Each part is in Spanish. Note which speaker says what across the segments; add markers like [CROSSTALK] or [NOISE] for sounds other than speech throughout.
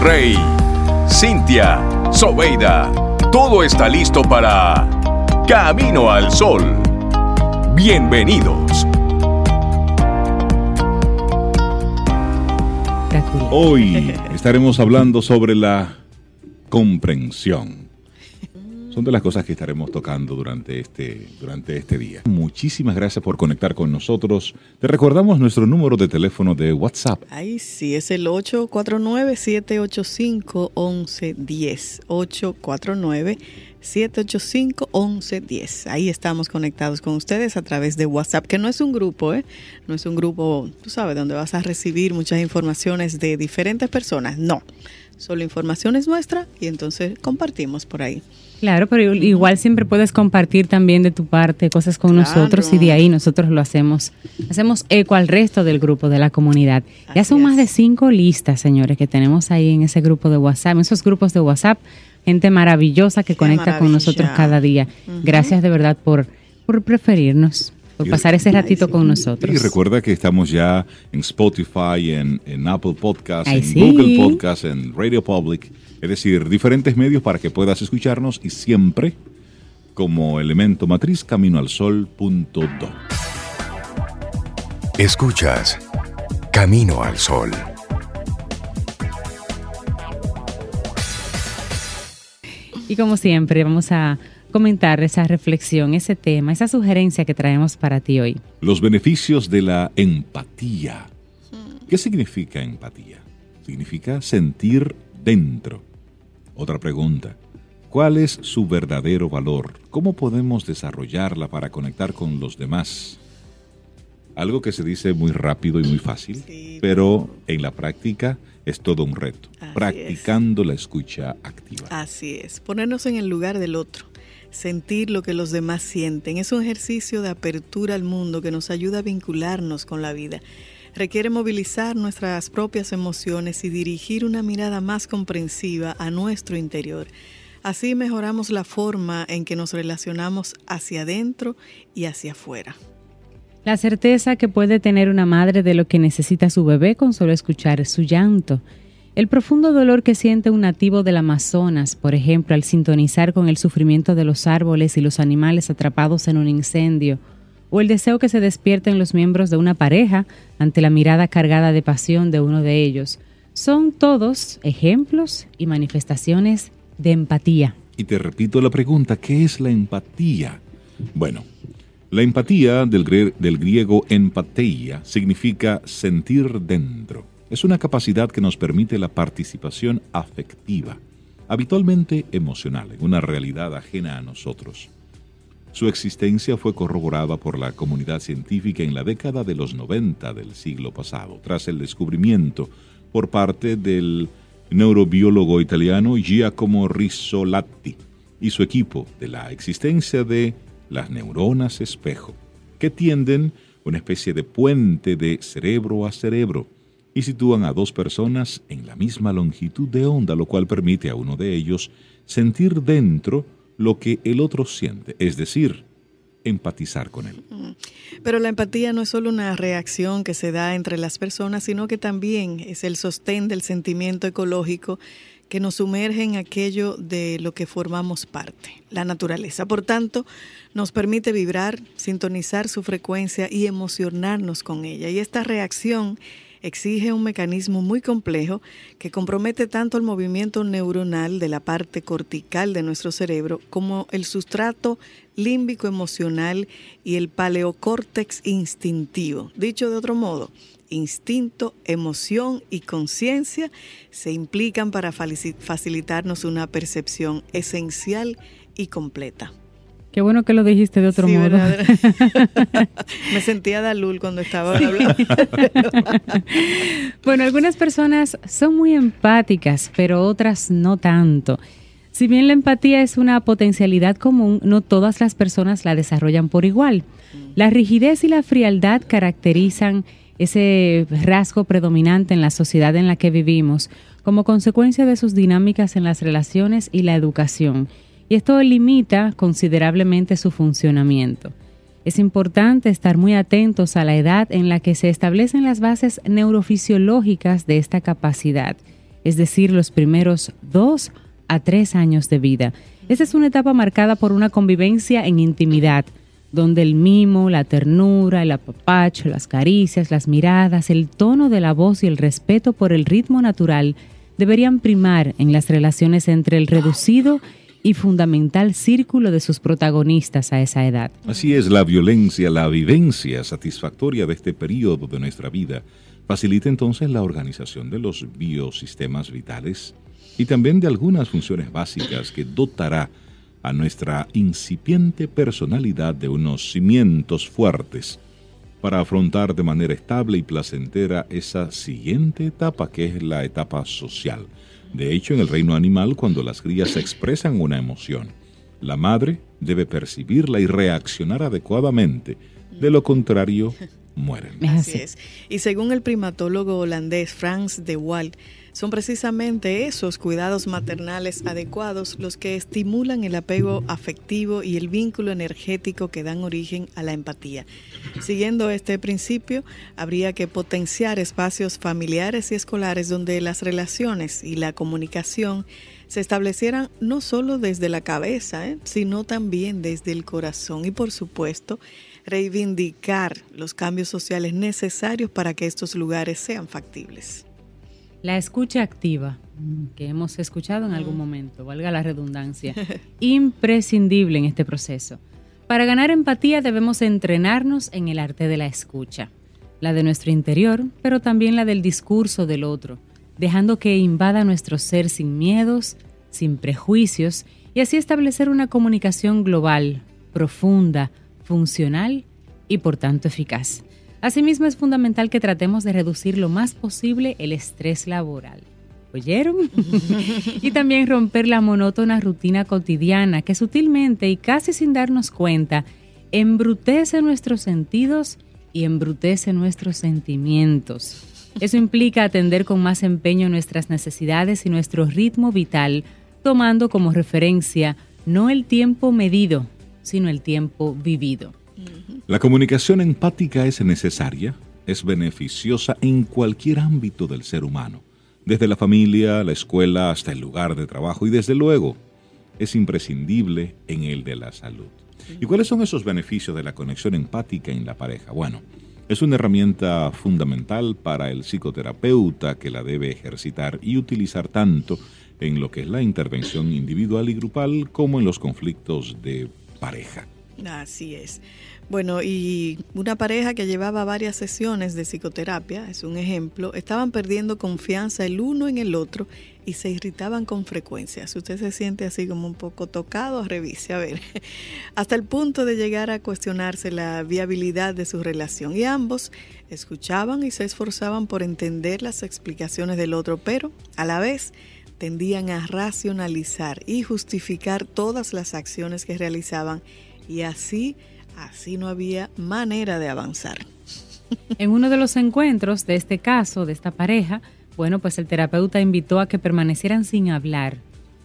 Speaker 1: Rey, Cintia, Sobeida, todo está listo para Camino al Sol. Bienvenidos.
Speaker 2: Hoy estaremos hablando sobre la comprensión son de las cosas que estaremos tocando durante este, durante este día. Muchísimas gracias por conectar con nosotros. Te recordamos nuestro número de teléfono de WhatsApp.
Speaker 3: Ahí sí, es el 849-785-1110. 849-785-1110. Ahí estamos conectados con ustedes a través de WhatsApp, que no es un grupo, ¿eh? No es un grupo, tú sabes, donde vas a recibir muchas informaciones de diferentes personas. No, solo información es nuestra y entonces compartimos por ahí.
Speaker 4: Claro, pero igual siempre puedes compartir también de tu parte cosas con nosotros y de ahí nosotros lo hacemos, hacemos eco al resto del grupo de la comunidad. ya son más de cinco listas, señores, que tenemos ahí en ese grupo de WhatsApp, en esos grupos de WhatsApp, gente maravillosa que conecta con nosotros cada día. Gracias de verdad por, por preferirnos por pasar ese ratito con nosotros.
Speaker 2: Y recuerda que estamos ya en Spotify, en, Apple Podcasts, en Google Podcasts, en Radio Public es decir, diferentes medios para que puedas escucharnos y siempre como elemento matriz camino al sol.do.
Speaker 1: Escuchas Camino al Sol.
Speaker 4: Y como siempre, vamos a comentar esa reflexión, ese tema, esa sugerencia que traemos para ti hoy.
Speaker 2: Los beneficios de la empatía. ¿Qué significa empatía? Significa sentir dentro. Otra pregunta. ¿Cuál es su verdadero valor? ¿Cómo podemos desarrollarla para conectar con los demás? Algo que se dice muy rápido y muy fácil, pero en la práctica es todo un reto. practicando la escucha activa.
Speaker 3: Así es, ponernos en el lugar del otro, sentir lo que los demás sienten. Es un ejercicio de apertura al mundo que nos ayuda a vincularnos con la vida requiere movilizar nuestras propias emociones y dirigir una mirada más comprensiva a nuestro interior. Así mejoramos la forma en que nos relacionamos hacia adentro y hacia afuera.
Speaker 4: La certeza que puede tener una madre de lo que necesita su bebé con solo escuchar su llanto. El profundo dolor que siente un nativo del Amazonas, por ejemplo, al sintonizar con el sufrimiento de los árboles y los animales atrapados en un incendio, o el deseo que se despierta en los miembros de una pareja ante la mirada cargada de pasión de uno de ellos, son todos ejemplos y manifestaciones de empatía.
Speaker 2: Y te repito la pregunta, ¿qué es la empatía? Bueno, la empatía del, del griego empateia significa sentir dentro. Es una capacidad que nos permite la participación afectiva, habitualmente emocional, en una realidad ajena a nosotros. Su existencia fue corroborada por la comunidad científica en la década de los 90 del siglo pasado, tras el descubrimiento por parte del neurobiólogo italiano Giacomo Rizzolatti y su equipo de la existencia de las neuronas espejo, que tienden una especie de puente de cerebro a cerebro y sitúan a dos personas en la misma longitud de onda, lo cual permite a uno de ellos sentir dentro lo que el otro siente, es decir, empatizar con él.
Speaker 3: Pero la empatía no es solo una reacción que se da entre las personas, sino que también es el sostén del sentimiento ecológico que nos sumerge en aquello de lo que formamos parte, la naturaleza. Por tanto, nos permite vibrar, sintonizar su frecuencia y emocionarnos con ella. Y esta reacción exige un mecanismo muy complejo que compromete tanto el movimiento neuronal de la parte cortical de nuestro cerebro como el sustrato límbico emocional y el paleocórtex instintivo. Dicho de otro modo, instinto, emoción y conciencia se implican para facilitarnos una percepción esencial y completa.
Speaker 4: Qué bueno que lo dijiste de otro modo. [LAUGHS]
Speaker 3: Me sentía Dalul cuando estaba hablando. [LAUGHS]
Speaker 4: bueno, algunas personas son muy empáticas, pero otras no tanto. Si bien la empatía es una potencialidad común, no todas las personas la desarrollan por igual. La rigidez y la frialdad caracterizan ese rasgo predominante en la sociedad en la que vivimos como consecuencia de sus dinámicas en las relaciones y la educación y esto limita considerablemente su funcionamiento. Es importante estar muy atentos a la edad en la que se establecen las bases neurofisiológicas de esta capacidad. es decir, los primeros dos a tres años de vida. Esta es una etapa marcada por una convivencia en intimidad, donde el mimo, la ternura, el apapacho, las caricias, las miradas, el tono de la voz y el respeto por el ritmo natural deberían primar en las relaciones entre el reducido y fundamental círculo de sus protagonistas a esa edad.
Speaker 2: Así es, la violencia, la vivencia satisfactoria de este periodo de nuestra vida facilita entonces la organización de los biosistemas vitales y también de algunas funciones básicas que dotará a nuestra incipiente personalidad de unos cimientos fuertes para afrontar de manera estable y placentera esa siguiente etapa que es la etapa social de hecho, en el reino animal, cuando las crías expresan una emoción, la madre debe percibirla y reaccionar adecuadamente. De lo contrario, mueren.
Speaker 3: Así es. Y según el primatólogo holandés Frans de Waal, son precisamente esos cuidados maternales adecuados los que estimulan el apego afectivo y el vínculo energético que dan origen a la empatía. Siguiendo este principio, habría que potenciar espacios familiares y escolares donde las relaciones y la comunicación se establecieran no solo desde la cabeza, ¿eh? sino también desde el corazón y por supuesto reivindicar los cambios sociales necesarios para que estos lugares sean factibles.
Speaker 4: La escucha activa, que hemos escuchado en algún momento, valga la redundancia, [LAUGHS] imprescindible en este proceso. Para ganar empatía debemos entrenarnos en el arte de la escucha, la de nuestro interior, pero también la del discurso del otro, dejando que invada nuestro ser sin miedos, sin prejuicios, y así establecer una comunicación global, profunda, funcional y por tanto eficaz. Asimismo, es fundamental que tratemos de reducir lo más posible el estrés laboral. ¿Oyeron? [LAUGHS] y también romper la monótona rutina cotidiana que sutilmente y casi sin darnos cuenta embrutece nuestros sentidos y embrutece nuestros sentimientos. Eso implica atender con más empeño nuestras necesidades y nuestro ritmo vital, tomando como referencia no el tiempo medido, sino el tiempo vivido.
Speaker 2: La comunicación empática es necesaria, es beneficiosa en cualquier ámbito del ser humano, desde la familia, la escuela hasta el lugar de trabajo y desde luego es imprescindible en el de la salud. ¿Y cuáles son esos beneficios de la conexión empática en la pareja? Bueno, es una herramienta fundamental para el psicoterapeuta que la debe ejercitar y utilizar tanto en lo que es la intervención individual y grupal como en los conflictos de pareja.
Speaker 3: Así es. Bueno, y una pareja que llevaba varias sesiones de psicoterapia, es un ejemplo, estaban perdiendo confianza el uno en el otro y se irritaban con frecuencia. Si usted se siente así como un poco tocado, revise, a ver, [LAUGHS] hasta el punto de llegar a cuestionarse la viabilidad de su relación. Y ambos escuchaban y se esforzaban por entender las explicaciones del otro, pero a la vez tendían a racionalizar y justificar todas las acciones que realizaban y así, así no había manera de avanzar. [LAUGHS]
Speaker 4: En uno de los encuentros de este caso, de esta pareja, bueno, pues el terapeuta invitó a que permanecieran sin hablar,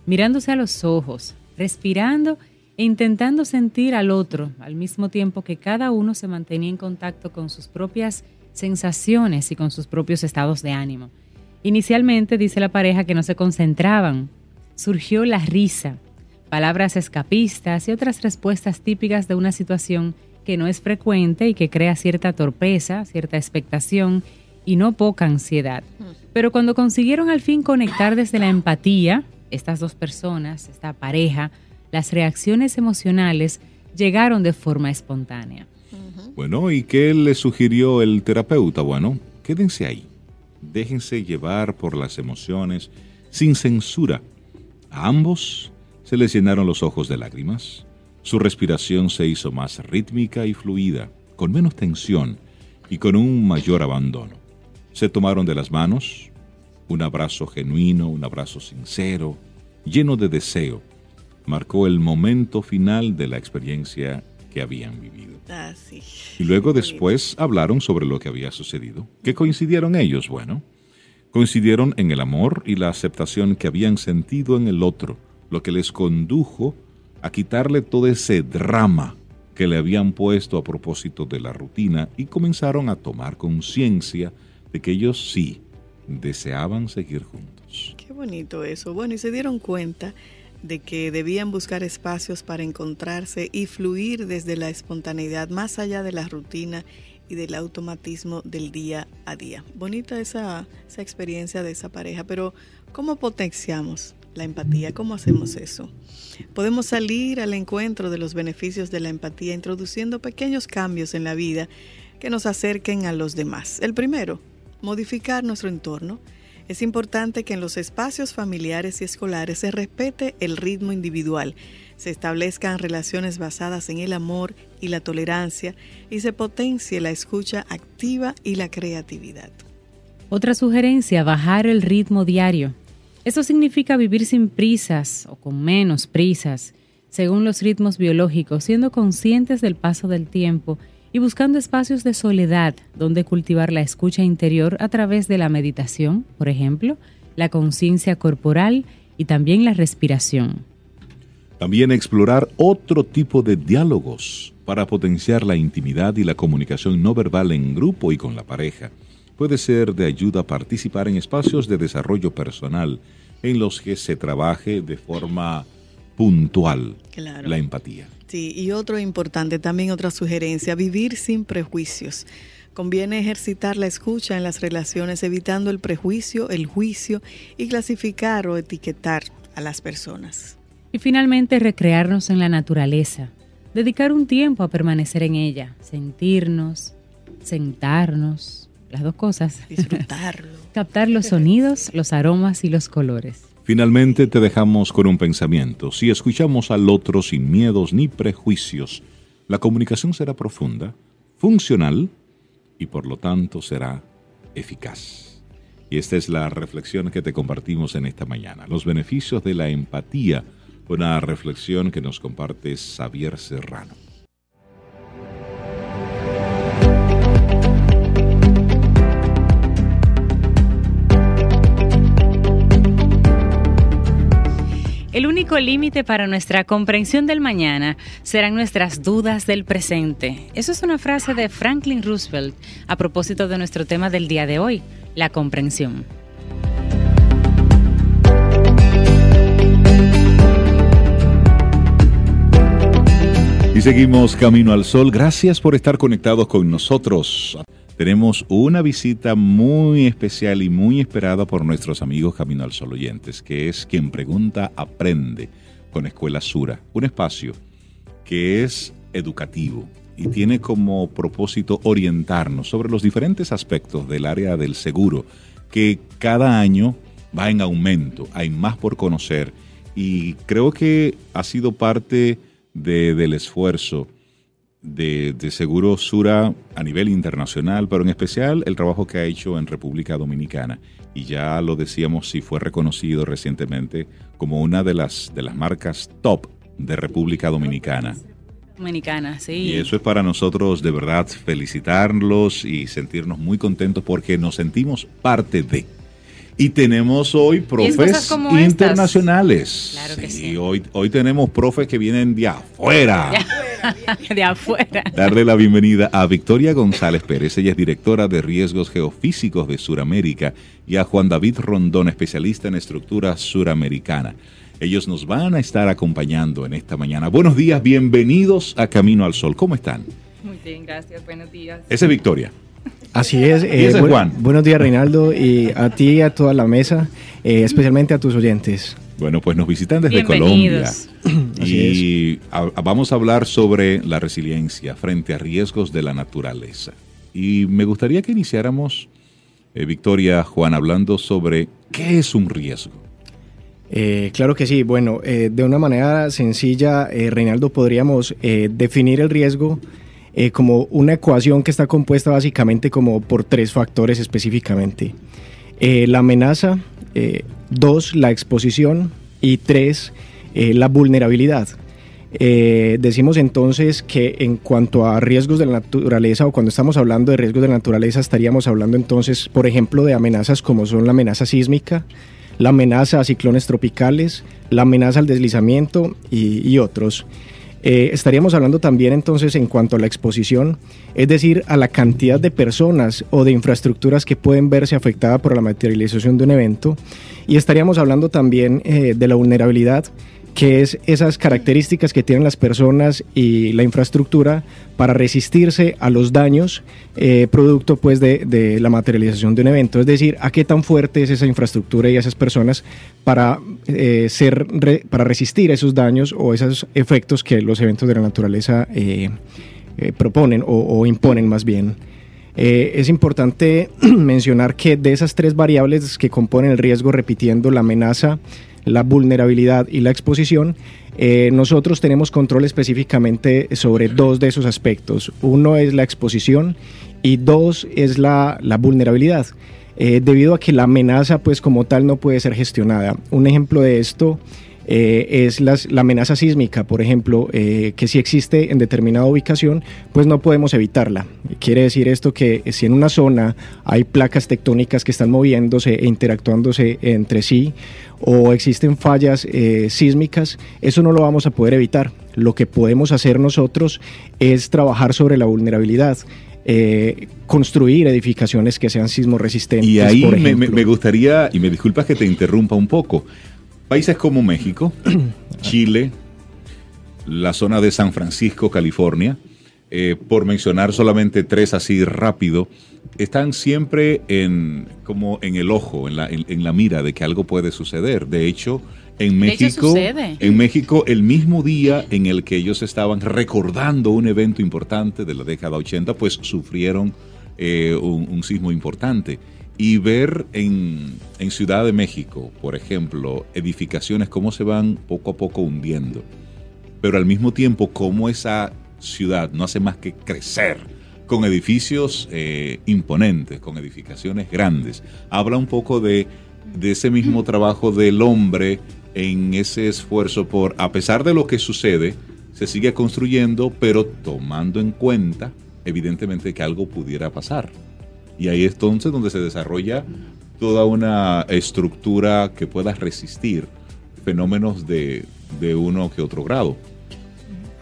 Speaker 4: mirándose a los ojos, respirando e intentando sentir al otro, al mismo tiempo que cada uno se mantenía en contacto con sus propias sensaciones y con sus propios estados de ánimo. Inicialmente, dice la pareja, que no se concentraban. Surgió la risa, palabras escapistas y otras respuestas típicas de una situación que no es frecuente y que crea cierta torpeza, cierta expectación y no poca ansiedad. Pero cuando consiguieron al fin conectar desde la empatía, estas dos personas, esta pareja, las reacciones emocionales llegaron de forma espontánea.
Speaker 2: Bueno, ¿y qué le sugirió el terapeuta? Bueno, quédense ahí, déjense llevar por las emociones sin censura. A ambos se les llenaron los ojos de lágrimas. Su respiración se hizo más rítmica y fluida, con menos tensión y con un mayor abandono. Se tomaron de las manos, un abrazo genuino, un abrazo sincero, lleno de deseo, marcó el momento final de la experiencia que habían vivido.
Speaker 3: Ah,
Speaker 2: y luego después hablaron sobre lo que había sucedido. ¿Qué coincidieron ellos? Bueno, coincidieron en el amor y la aceptación que habían sentido en el otro, lo que les condujo a quitarle todo ese drama que le habían puesto a propósito de la rutina y comenzaron a tomar conciencia de que ellos sí deseaban seguir juntos.
Speaker 3: bonito eso. Bueno, y se dieron cuenta de que debían buscar espacios para encontrarse y fluir desde la espontaneidad más allá de la rutina y del automatismo del día a día. Bonita esa, esa experiencia de esa pareja, pero ¿cómo potenciamos la empatía? ¿Cómo hacemos eso? Podemos salir al encuentro de los beneficios de la empatía introduciendo pequeños cambios en la vida que nos acerquen a los demás. El primero, modificar nuestro entorno es importante que en los espacios familiares y escolares se respete el ritmo individual, se establezcan relaciones basadas en el amor y la tolerancia y se potencie la escucha activa y la creatividad.
Speaker 4: Otra sugerencia, bajar el ritmo diario. Eso significa vivir sin prisas o con menos prisas, según los ritmos biológicos, siendo conscientes del paso del tiempo y buscando espacios de soledad donde cultivar la escucha interior a través de la meditación, por ejemplo, la conciencia corporal y también la respiración.
Speaker 2: También explorar otro tipo de diálogos para potenciar la intimidad y la comunicación no verbal en grupo y con la pareja. Puede ser de ayuda participar en espacios de desarrollo personal en los que se trabaje de forma puntual la empatía.
Speaker 3: Sí, y otro importante, también otra sugerencia, vivir sin prejuicios. Conviene ejercitar la escucha en las relaciones, evitando el prejuicio, el juicio y clasificar o etiquetar a las personas.
Speaker 4: Y finalmente, recrearnos en la naturaleza. Dedicar un tiempo a permanecer en ella, sentirnos, sentarnos, las dos cosas.
Speaker 3: Disfrutarlo. [LAUGHS]
Speaker 4: Captar los sonidos, los aromas y los colores.
Speaker 2: Finalmente te dejamos con un pensamiento. Si escuchamos al otro sin miedos ni prejuicios, la comunicación será profunda, funcional y por lo tanto será eficaz. Y esta es la reflexión que te compartimos en esta mañana. Los beneficios de la empatía, una reflexión que nos comparte Xavier Serrano.
Speaker 4: El único límite para nuestra comprensión del mañana serán nuestras dudas del presente. Eso es una frase de Franklin Roosevelt a propósito de nuestro tema del día de hoy, la comprensión.
Speaker 2: Y seguimos Camino al Sol. Gracias por estar conectados con nosotros tenemos una visita muy especial y muy esperada por nuestros amigos Camino al Sol oyentes, que es quien pregunta aprende con Escuela Sura, un espacio que es educativo y tiene como propósito orientarnos sobre los diferentes aspectos del área del seguro, que cada año va en aumento, hay más por conocer y creo que ha sido parte del esfuerzo de, Seguro Sura a nivel internacional, pero en especial el trabajo que ha hecho en República Dominicana. Y ya lo decíamos, si fue reconocido recientemente como una de las, de las marcas top de República Dominicana.
Speaker 4: Dominicana, sí.
Speaker 2: Y eso es para nosotros de verdad felicitarlos y sentirnos muy contentos porque nos sentimos parte de. Y tenemos hoy profes internacionales. Claro que sí. Hoy, hoy tenemos profes que vienen de afuera. [LAUGHS]
Speaker 4: de afuera.
Speaker 2: Darle la bienvenida a Victoria González Pérez. Ella es directora de riesgos geofísicos de Suramérica y a Juan David Rondón, especialista en estructura suramericana. Ellos nos van a estar acompañando en esta mañana. Buenos días, bienvenidos a Camino al Sol. ¿Cómo están?
Speaker 5: Muy bien, gracias. Buenos días.
Speaker 2: Esa es Victoria.
Speaker 6: Así es.
Speaker 2: Eh, Juan.
Speaker 6: buenos días, Reinaldo, y a ti y a toda la mesa, eh, especialmente a tus oyentes.
Speaker 2: Bueno, pues nos visitan desde Colombia. y vamos a hablar sobre la resiliencia frente a riesgos de la naturaleza. Y me gustaría que iniciáramos, eh, Victoria, Juan, hablando sobre qué es un riesgo.
Speaker 6: claro que sí. Bueno, de una manera sencilla, Reinaldo, podríamos definir el riesgo eh, como una ecuación que está compuesta básicamente como por tres factores específicamente. Eh, la amenaza, eh, dos, la exposición y tres, la vulnerabilidad. decimos entonces que en cuanto a riesgos de la naturaleza o cuando estamos hablando de riesgos de la naturaleza estaríamos hablando entonces, por ejemplo, de amenazas como son la amenaza sísmica, la amenaza a ciclones tropicales, la amenaza al deslizamiento y otros. Eh, estaríamos hablando también entonces en cuanto a la exposición, es decir, a la cantidad de personas o de infraestructuras que pueden verse afectadas por la materialización de un evento. Y estaríamos hablando también eh, de la vulnerabilidad que es esas características que tienen las personas y la infraestructura para resistirse a los daños eh, producto pues de, la materialización de un evento. Es decir, a qué tan fuerte es esa infraestructura y esas personas para, eh, ser para resistir esos daños o esos efectos que los eventos de la naturaleza eh, proponen o, imponen más bien. es importante [CLEARS THROAT] mencionar que de esas tres variables que componen el riesgo, repitiendo la amenaza, la vulnerabilidad y la exposición, eh, nosotros tenemos control específicamente sobre dos de esos aspectos. Uno es la exposición y dos es la, vulnerabilidad. Eh, debido a que la amenaza pues como tal no puede ser gestionada. Un ejemplo de esto eh, es la amenaza sísmica, por ejemplo, eh, que si existe en determinada ubicación, pues no podemos evitarla. Quiere decir esto que si en una zona hay placas tectónicas que están moviéndose e interactuándose entre sí o existen fallas eh, sísmicas, eso no lo vamos a poder evitar. Lo que podemos hacer nosotros es trabajar sobre la vulnerabilidad. construir edificaciones que sean sismo resistentes.
Speaker 2: Y ahí me, me, gustaría, y me disculpas que te interrumpa un poco, Países como México, [CLEARS THROAT] Chile, la zona de San Francisco, California, eh, por mencionar solamente tres así rápido, están siempre en, como en el ojo, en la, en, la mira de que algo puede suceder. De hecho, en México, en México, el mismo día en el que ellos estaban recordando un evento importante de la década 80, pues sufrieron eh, un, sismo importante y ver en, Ciudad de México, por ejemplo, edificaciones cómo se van poco a poco hundiendo, pero al mismo tiempo cómo esa ciudad no hace más que crecer con edificios eh, imponentes, con edificaciones grandes. Habla un poco de, de ese mismo trabajo del hombre en ese esfuerzo por, a pesar de lo que sucede, se sigue construyendo, pero tomando en cuenta, evidentemente, que algo pudiera pasar. Y ahí es entonces donde se desarrolla toda una estructura que pueda resistir fenómenos de, uno que otro grado.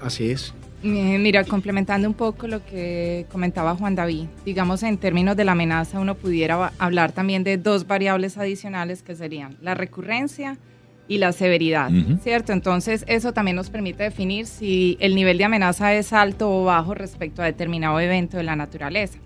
Speaker 6: Así es.
Speaker 5: Eh, mira, complementando un poco lo que comentaba Juan David, digamos en términos de la amenaza uno pudiera hablar también de dos variables adicionales que serían la recurrencia y la severidad, ¿cierto? Entonces eso también nos permite definir si el nivel de amenaza es alto o bajo respecto a determinado evento de la naturaleza.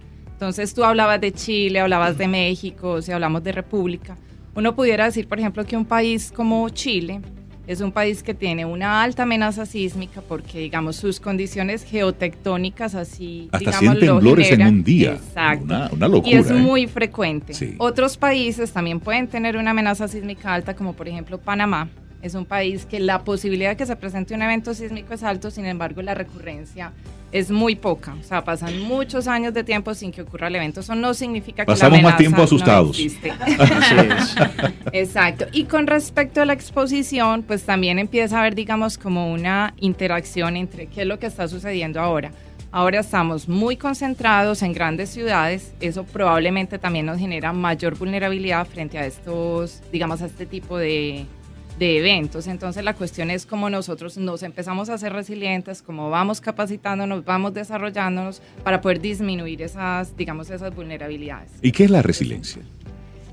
Speaker 5: Entonces tú hablabas de Chile, hablabas de México, si hablamos de República, uno pudiera decir, por ejemplo, que un país como Chile es un país que tiene una alta amenaza sísmica porque, digamos, sus condiciones geotectónicas así,
Speaker 2: Hasta digamos, temblores en un día.
Speaker 5: Exacto.
Speaker 2: Una, locura.
Speaker 5: Y es ¿eh? muy frecuente. Otros países también pueden tener una amenaza sísmica alta, como por ejemplo Panamá. Es un país que la posibilidad de que se presente un evento sísmico es alto, sin embargo, la recurrencia es muy poca. O sea, pasan muchos años de tiempo sin que ocurra el evento. Eso no significa que
Speaker 2: Pasamos más tiempo asustados. [LAUGHS] [LAUGHS]
Speaker 5: Exacto. Y con respecto a la exposición, pues también empieza a haber, digamos, como una interacción entre qué es lo que está sucediendo ahora. Ahora estamos muy concentrados en grandes ciudades, eso probablemente también nos genera mayor vulnerabilidad frente a estos, digamos, a este tipo de, de eventos. Entonces la cuestión es cómo nosotros nos empezamos a ser resilientes, cómo vamos capacitándonos, vamos desarrollándonos para poder disminuir esas, digamos, esas vulnerabilidades.
Speaker 2: ¿Y qué es la resiliencia?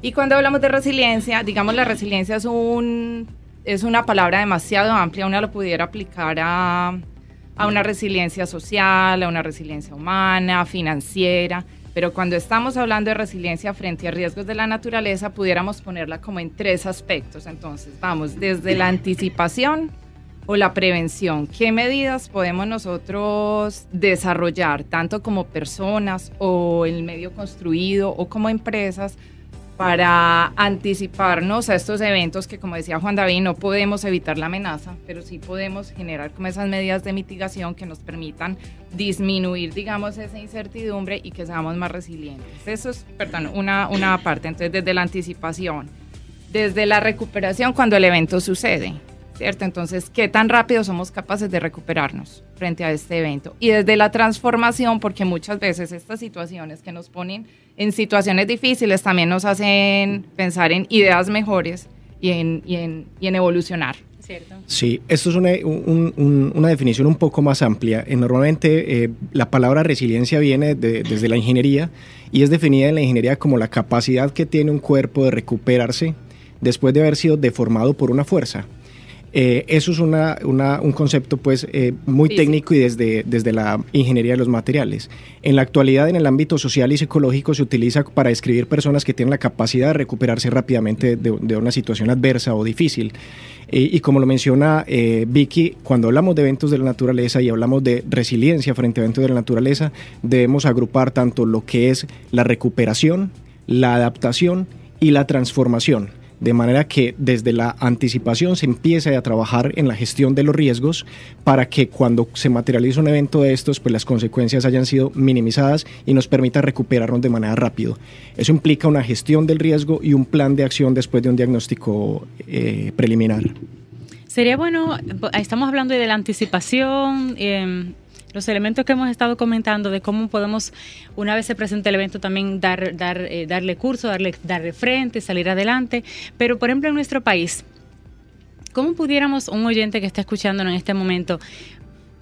Speaker 5: Y cuando hablamos de resiliencia, digamos, la resiliencia es un es una palabra demasiado amplia, uno lo pudiera aplicar a, a una resiliencia social, a una resiliencia humana, financiera. Pero cuando estamos hablando de resiliencia frente a riesgos de la naturaleza, pudiéramos ponerla como en tres aspectos. Entonces, vamos desde la anticipación o la prevención. ¿Qué medidas podemos nosotros desarrollar, tanto como personas o el medio construido o como empresas, para anticiparnos a estos eventos que, como decía Juan David, no podemos evitar la amenaza, pero sí podemos generar como esas medidas de mitigación que nos permitan disminuir, digamos, esa incertidumbre y que seamos más resilientes. Eso es, perdón, una, una parte. Entonces, desde la anticipación, desde la recuperación cuando el evento sucede, ¿cierto? Entonces, ¿qué tan rápido somos capaces de recuperarnos frente a este evento? Y desde la transformación, porque muchas veces estas situaciones que nos ponen en situaciones difíciles también nos hacen pensar en ideas mejores y en, y en, y en evolucionar. ¿Cierto?
Speaker 6: Sí, esto es una, una, definición un poco más amplia. Eh, normalmente eh, la palabra resiliencia viene desde la ingeniería y es definida en la ingeniería como la capacidad que tiene un cuerpo de recuperarse después de haber sido deformado por una fuerza. Eh, eso es una, un concepto pues eh, muy técnico y desde, desde la ingeniería de los materiales. En la actualidad en el ámbito social y psicológico se utiliza para describir personas que tienen la capacidad de recuperarse rápidamente de, de una situación adversa o difícil. Eh, y como lo menciona Vicky, cuando hablamos de eventos de la naturaleza y hablamos de resiliencia frente a eventos de la naturaleza, debemos agrupar tanto lo que es la recuperación, la adaptación y la transformación de manera que desde la anticipación se empiece a trabajar en la gestión de los riesgos para que cuando se materialice un evento de estos, pues las consecuencias hayan sido minimizadas y nos permita recuperarnos de manera rápida. Eso implica una gestión del riesgo y un plan de acción después de un diagnóstico eh, preliminar.
Speaker 4: Sería bueno, estamos hablando de la anticipación, eh, los elementos que hemos estado comentando de cómo podemos, una vez se presente el evento, también dar, dar, eh, darle curso, darle, darle frente, salir adelante. Pero, por ejemplo, en nuestro país, ¿cómo pudiéramos, un oyente que está escuchándonos en este momento,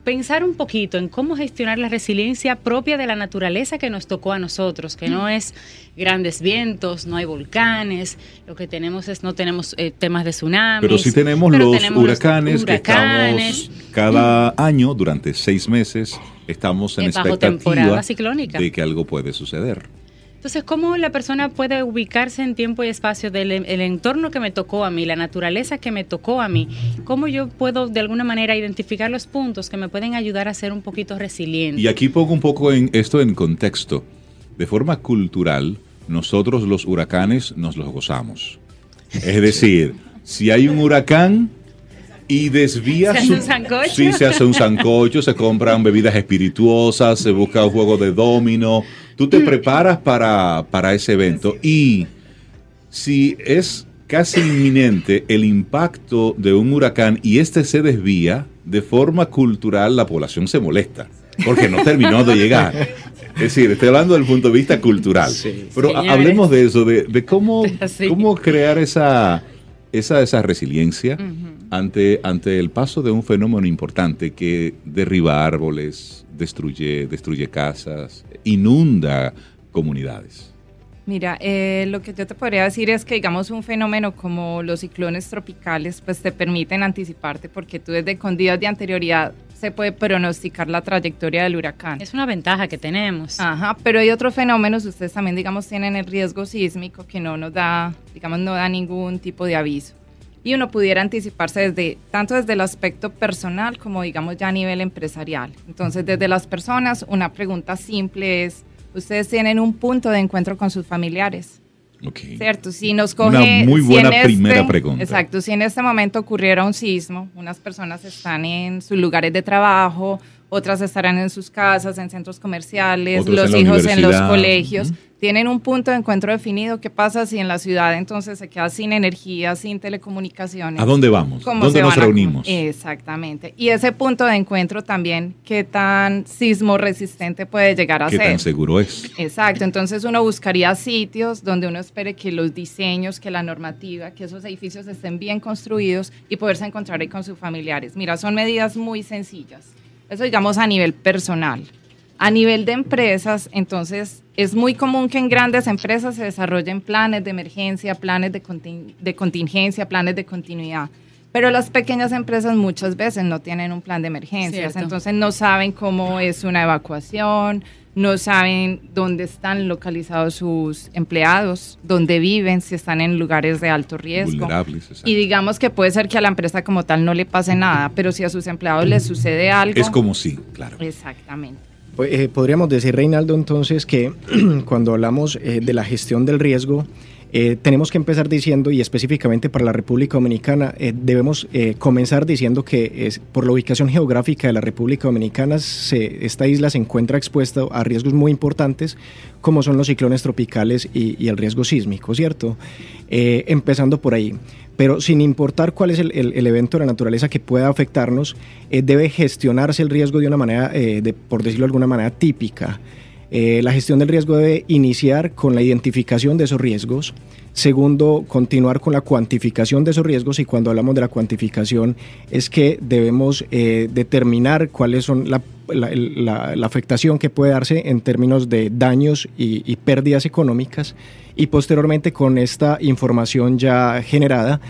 Speaker 4: pensar un poquito en cómo gestionar la resiliencia propia de la naturaleza que nos tocó a nosotros, que no es grandes vientos, no hay volcanes, lo que tenemos es no tenemos eh, temas de tsunami.
Speaker 2: Pero sí tenemos los huracanes, que estamos cada año durante seis meses estamos en, expectativa de que algo puede suceder.
Speaker 4: Entonces, ¿cómo la persona puede ubicarse en tiempo y espacio del el entorno que me tocó a mí, la naturaleza que me tocó a mí? ¿Cómo yo puedo de alguna manera identificar los puntos que me pueden ayudar a ser un poquito resiliente?
Speaker 2: Y aquí pongo un poco en esto en contexto. De forma cultural, nosotros los huracanes nos los gozamos. Es [LAUGHS] decir, si hay un huracán, y desvía
Speaker 4: ¿Se hace un sancocho?
Speaker 2: Sí, se hace un sancocho, se compran bebidas espirituosas, se busca un juego de domino, Tú te preparas para, para ese evento y si es casi inminente el impacto de un huracán y este se desvía, de forma cultural la población se molesta porque no terminó de llegar. Es decir, estoy hablando del punto de vista cultural. Pero hablemos de eso, de, cómo, [LAUGHS] cómo crear esa, esa, esa resiliencia ante, ante el paso de un fenómeno importante que derriba árboles, destruye, destruye casas, inunda comunidades.
Speaker 5: Mira, eh, lo que yo te podría decir es que, digamos, un fenómeno como los ciclones tropicales, pues te permiten anticiparte porque tú desde con días de anterioridad se puede pronosticar la trayectoria del huracán.
Speaker 4: Es una ventaja que tenemos.
Speaker 5: Ajá, pero hay otros fenómenos, ustedes también, digamos, tienen el riesgo sísmico que no nos da, digamos, no da ningún tipo de aviso y uno pudiera anticiparse desde tanto desde el aspecto personal como digamos ya a nivel empresarial. Entonces, desde las personas, una pregunta simple es, ¿ustedes tienen un punto de encuentro con sus familiares?
Speaker 2: Okay.
Speaker 5: ¿Cierto? Si nos coge...
Speaker 2: Una muy buena
Speaker 5: este
Speaker 2: primera pregunta.
Speaker 5: Exacto. Si en este momento ocurriera un sismo, unas personas están en sus lugares de trabajo, otras estarán en sus casas, en centros comerciales, los hijos en los colegios. Tienen un punto de encuentro definido. ¿Qué pasa si en la ciudad entonces se queda sin energía, sin telecomunicaciones?
Speaker 2: ¿A dónde vamos? ¿Dónde nos reunimos?
Speaker 5: Exactamente. Y ese punto de encuentro también, ¿qué tan sismo resistente puede llegar a ser?
Speaker 2: ¿Qué tan seguro es?
Speaker 5: Exacto. Entonces uno buscaría sitios donde uno espere que los diseños, que la normativa, que esos edificios estén bien construidos y poderse encontrar ahí con sus familiares. Mira, son medidas muy sencillas. Eso digamos a nivel personal. A nivel de empresas, entonces es muy común que en grandes empresas se desarrollen planes de emergencia, planes de, de contingencia, planes de continuidad. Pero las pequeñas empresas muchas veces no tienen un plan de emergencias, entonces no saben cómo es una evacuación, no saben dónde están localizados sus empleados, dónde viven, si están en lugares de alto riesgo.
Speaker 2: Vulnerables,
Speaker 5: y digamos que puede ser que a la empresa como tal no le pase nada, pero si a sus empleados les sucede algo...
Speaker 2: Es como si, claro.
Speaker 5: Exactamente.
Speaker 6: Pues, eh, podríamos decir, Reinaldo, entonces que [CLEARS THROAT] cuando hablamos eh, de la gestión del riesgo, eh, tenemos que empezar diciendo, y específicamente para la República Dominicana, debemos comenzar diciendo que es, por la ubicación geográfica de la República Dominicana, se, esta isla se encuentra expuesta a riesgos muy importantes, como son los ciclones tropicales y, y el riesgo sísmico, ¿cierto? empezando por ahí pero sin importar cuál es el, evento de la naturaleza que pueda afectarnos, eh, debe gestionarse el riesgo de una manera, eh, de, por decirlo de alguna manera, típica. Eh, la gestión del riesgo debe iniciar con la identificación de esos riesgos. Segundo, continuar con la cuantificación de esos riesgos y cuando hablamos de la cuantificación es que debemos determinar cuáles son la, afectación que puede darse en términos de daños y, y pérdidas económicas y posteriormente con esta información ya generada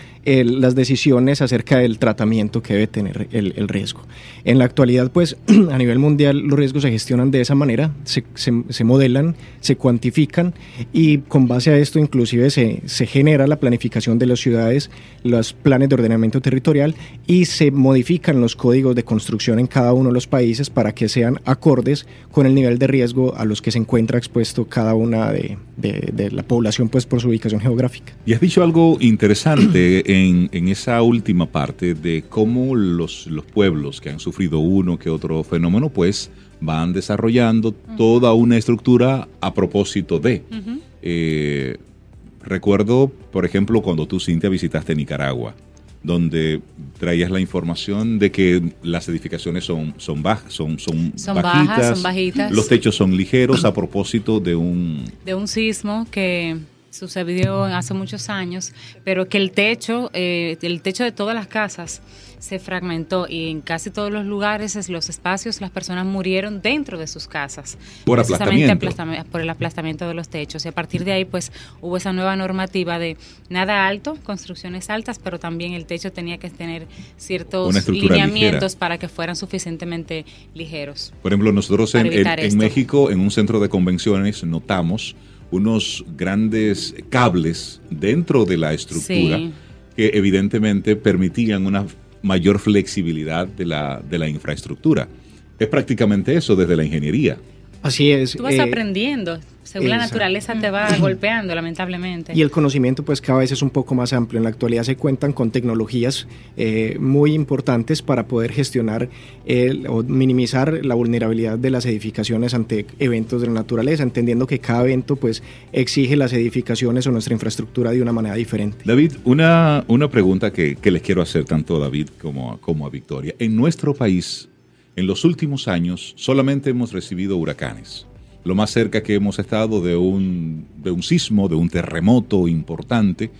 Speaker 6: las decisiones acerca del tratamiento que debe tener el, riesgo. En la actualidad, pues [CLEARS THROAT] a nivel mundial los riesgos se gestionan de esa manera, se, se, modelan, se cuantifican y con base a esto inclusive se, se genera la planificación de las ciudades, los planes de ordenamiento territorial y se modifican los códigos de construcción en cada uno de los países para que sean acordes con el nivel de riesgo a los que se encuentra expuesto cada una de, de, la población pues por su ubicación geográfica.
Speaker 2: Y has dicho algo interesante [CLEARS THROAT] en, en esa última parte de cómo los, los pueblos que han sufrido uno que otro fenómeno pues van desarrollando toda una estructura a propósito de. Eh, recuerdo, por ejemplo, cuando tú, Cintia, visitaste Nicaragua donde traías la información de que las edificaciones son, son, bajas, son, son, bajitas, son bajitas, los techos son ligeros a propósito de un...
Speaker 4: De un sismo que sucedió hace muchos años, pero que el techo, eh, el techo de todas las casas se fragmentó y en casi todos los lugares, los espacios, las personas murieron dentro de sus casas.
Speaker 2: Por aplastamiento.
Speaker 4: por el aplastamiento de los techos. Y a partir de ahí, pues, hubo esa nueva normativa de nada alto, construcciones altas, pero también el techo tenía que tener ciertos lineamientos para que fueran suficientemente ligeros.
Speaker 2: Por ejemplo, nosotros en, en México, en un centro de convenciones, notamos unos grandes cables dentro de la estructura que evidentemente permitían una mayor flexibilidad de la, de la infraestructura. Es prácticamente eso desde la ingeniería.
Speaker 6: Así es.
Speaker 4: Tú vas eh, aprendiendo, según la naturaleza te va golpeando, lamentablemente.
Speaker 6: Y el conocimiento pues cada vez es un poco más amplio. En la actualidad se cuentan con tecnologías eh, muy importantes para poder gestionar o minimizar la vulnerabilidad de las edificaciones ante eventos de la naturaleza, entendiendo que cada evento pues exige las edificaciones o nuestra infraestructura de una manera diferente.
Speaker 2: David, una, una pregunta que, que les quiero hacer tanto a David como, como a Victoria. En nuestro país, en los últimos años solamente hemos recibido huracanes. Lo más cerca que hemos estado de un, de un sismo, de un terremoto importante,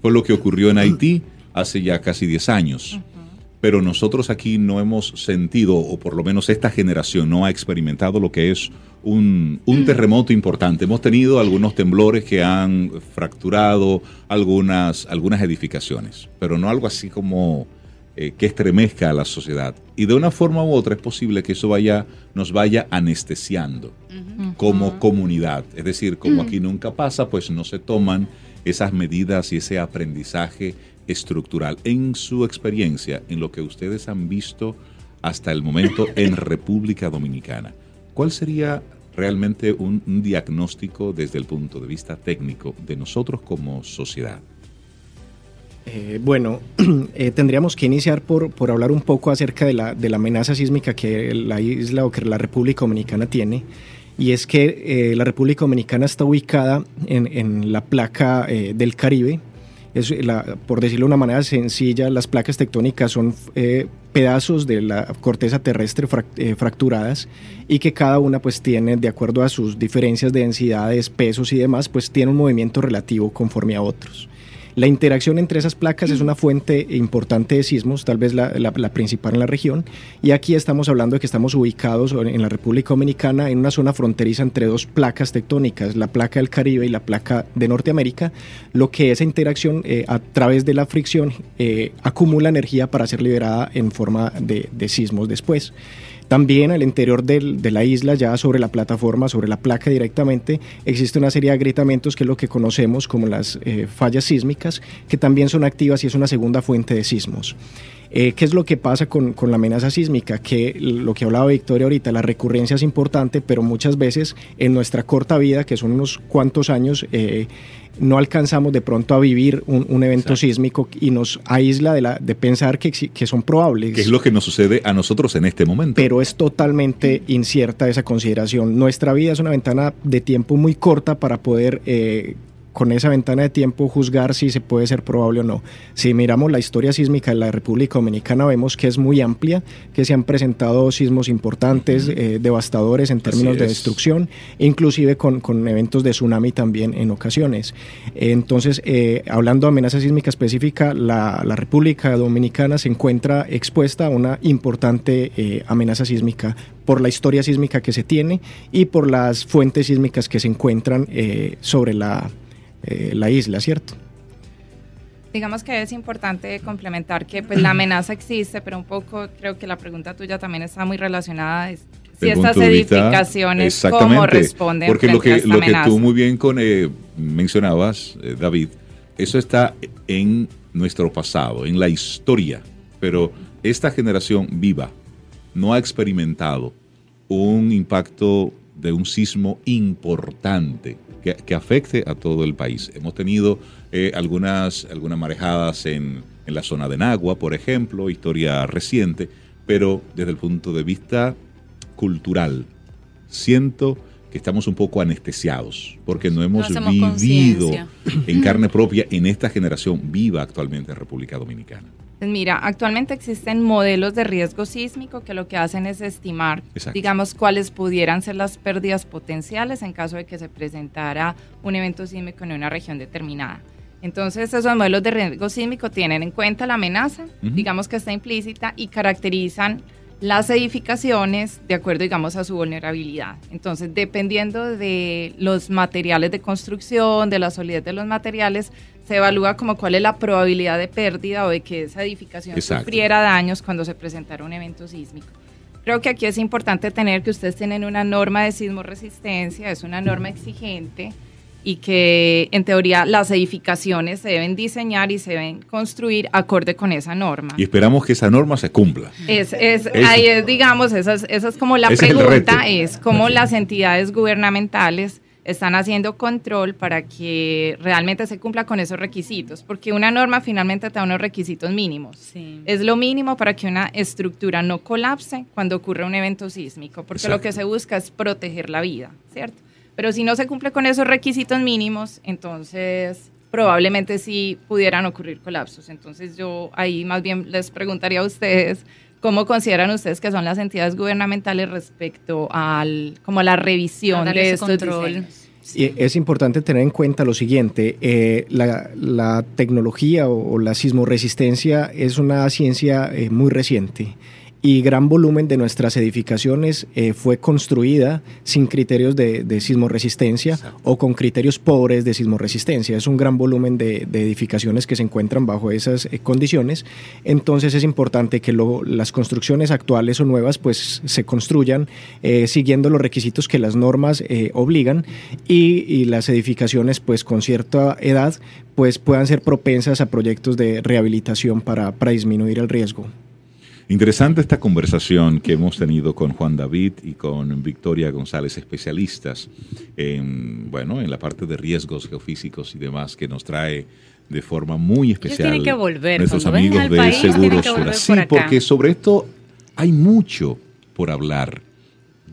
Speaker 2: fue lo que ocurrió en Haití hace ya casi 10 años. Pero nosotros aquí no hemos sentido, o por lo menos esta generación no ha experimentado lo que es un, un, terremoto importante. Hemos tenido algunos temblores que han fracturado algunas, algunas edificaciones, pero no algo así como eh, que estremezca a la sociedad. Y de una forma u otra es posible que eso vaya, nos vaya anestesiando como comunidad. Es decir, como aquí nunca pasa, pues no se toman esas medidas y ese aprendizaje estructural. En su experiencia, en lo que ustedes han visto hasta el momento en [LAUGHS] República Dominicana, ¿cuál sería realmente un diagnóstico desde el punto de vista técnico de nosotros como sociedad?
Speaker 6: Eh, bueno, [CLEARS THROAT] eh, tendríamos que iniciar por, por, hablar un poco acerca de la, de la, amenaza sísmica que la isla o que la República Dominicana tiene. Y es que eh, la República Dominicana está ubicada en, en la placa del Caribe. Por decirlo de una manera sencilla, las placas tectónicas son pedazos de la corteza terrestre fracturadas y que cada una pues tiene, de acuerdo a sus diferencias de densidades, pesos y demás, pues tiene un movimiento relativo conforme a otros. La interacción entre esas placas es una fuente importante de sismos, tal vez la, principal en la región, y aquí estamos hablando de que estamos ubicados en la República Dominicana en una zona fronteriza entre dos placas tectónicas, la placa del Caribe y la placa de Norteamérica, lo que esa interacción eh, a través de la fricción eh, acumula energía para ser liberada en forma de, de sismos después. También al interior de la isla, ya sobre la plataforma, sobre la placa directamente, existe una serie de agrietamientos que es lo que conocemos como las eh, fallas sísmicas, que también son activas y es una segunda fuente de sismos. Eh, ¿Qué es lo que pasa con, la amenaza sísmica? Que lo que hablaba Victoria ahorita, la recurrencia es importante, pero muchas veces en nuestra corta vida, que son unos cuantos años, eh, no alcanzamos de pronto a vivir un, evento sísmico y nos aísla de, la, de pensar que, que son probables.
Speaker 2: ¿Qué es lo que nos sucede a nosotros en este momento?
Speaker 6: Pero es totalmente incierta esa consideración. Nuestra vida es una ventana de tiempo muy corta para poder eh, con esa ventana de tiempo juzgar si se puede ser probable o no. Si miramos la historia sísmica de la República Dominicana vemos que es muy amplia, que se han presentado sismos importantes, eh, devastadores en términos de destrucción, inclusive con, eventos de tsunami también en ocasiones. Entonces, eh, hablando de amenaza sísmica específica, la, República Dominicana se encuentra expuesta a una importante eh, amenaza sísmica por la historia sísmica que se tiene y por las fuentes sísmicas que se encuentran sobre la eh, la isla, ¿cierto?
Speaker 5: Digamos que es importante complementar que pues la amenaza existe, pero un poco creo que la pregunta tuya también está muy relacionada. Es, si estas edificaciones, ¿cómo responden
Speaker 2: Porque lo que, lo que tú muy bien con, eh, mencionabas, eh, David, eso está en nuestro pasado, en la historia, pero esta generación viva no ha experimentado un impacto de un sismo importante que, afecte a todo el país. Hemos tenido eh, algunas, algunas marejadas en, en la zona de Nagua, por ejemplo, historia reciente, pero desde el punto de vista cultural, siento que estamos un poco anestesiados, porque no hemos vivido en carne propia en esta generación viva actualmente en República Dominicana.
Speaker 5: Pues mira, actualmente existen modelos de riesgo sísmico que lo que hacen es estimar, digamos, cuáles pudieran ser las pérdidas potenciales en caso de que se presentara un evento sísmico en una región determinada. Entonces, esos modelos de riesgo sísmico tienen en cuenta la amenaza, digamos que está implícita, y caracterizan las edificaciones de acuerdo, digamos, a su vulnerabilidad. Entonces, dependiendo de los materiales de construcción, de la solidez de los materiales, se evalúa como cuál es la probabilidad de pérdida o de que esa edificación sufriera daños cuando se presentara un evento sísmico. Creo que aquí es importante tener que ustedes tienen una norma de sismo resistencia, es una norma exigente y que en teoría las edificaciones se deben diseñar y se deben construir acorde con esa norma.
Speaker 2: Y esperamos que esa norma se cumpla.
Speaker 5: Es, es, ahí es, digamos, esa es, esa es como la pregunta, es, cómo las entidades gubernamentales están haciendo control para que realmente se cumpla con esos requisitos, porque una norma finalmente te da unos requisitos mínimos. Es lo mínimo para que una estructura no colapse cuando ocurre un evento sísmico, porque lo que se busca es proteger la vida, ¿cierto? Pero si no se cumple con esos requisitos mínimos, entonces probablemente sí pudieran ocurrir colapsos. Entonces yo ahí más bien les preguntaría a ustedes cómo consideran ustedes que son las entidades gubernamentales respecto al como a la revisión de estos control.
Speaker 6: Y es importante tener en cuenta lo siguiente, eh, la, tecnología o, la sismoresistencia es una ciencia eh, muy reciente y gran volumen de nuestras edificaciones eh, fue construida sin criterios de, de sismoresistencia o con criterios pobres de sismoresistencia. Es un gran volumen de, edificaciones que se encuentran bajo esas eh, condiciones. Entonces es importante que las construcciones actuales o nuevas pues se construyan eh, siguiendo los requisitos que las normas obligan y, y, las edificaciones pues con cierta edad pues puedan ser propensas a proyectos de rehabilitación para, para disminuir el riesgo.
Speaker 2: Interesante esta conversación que hemos tenido con Juan David y con Victoria González, especialistas en, bueno, en la parte de riesgos geofísicos y demás, que nos trae de forma muy especial
Speaker 4: que volver,
Speaker 2: nuestros amigos de Seguros Sí, porque sobre esto hay mucho por hablar.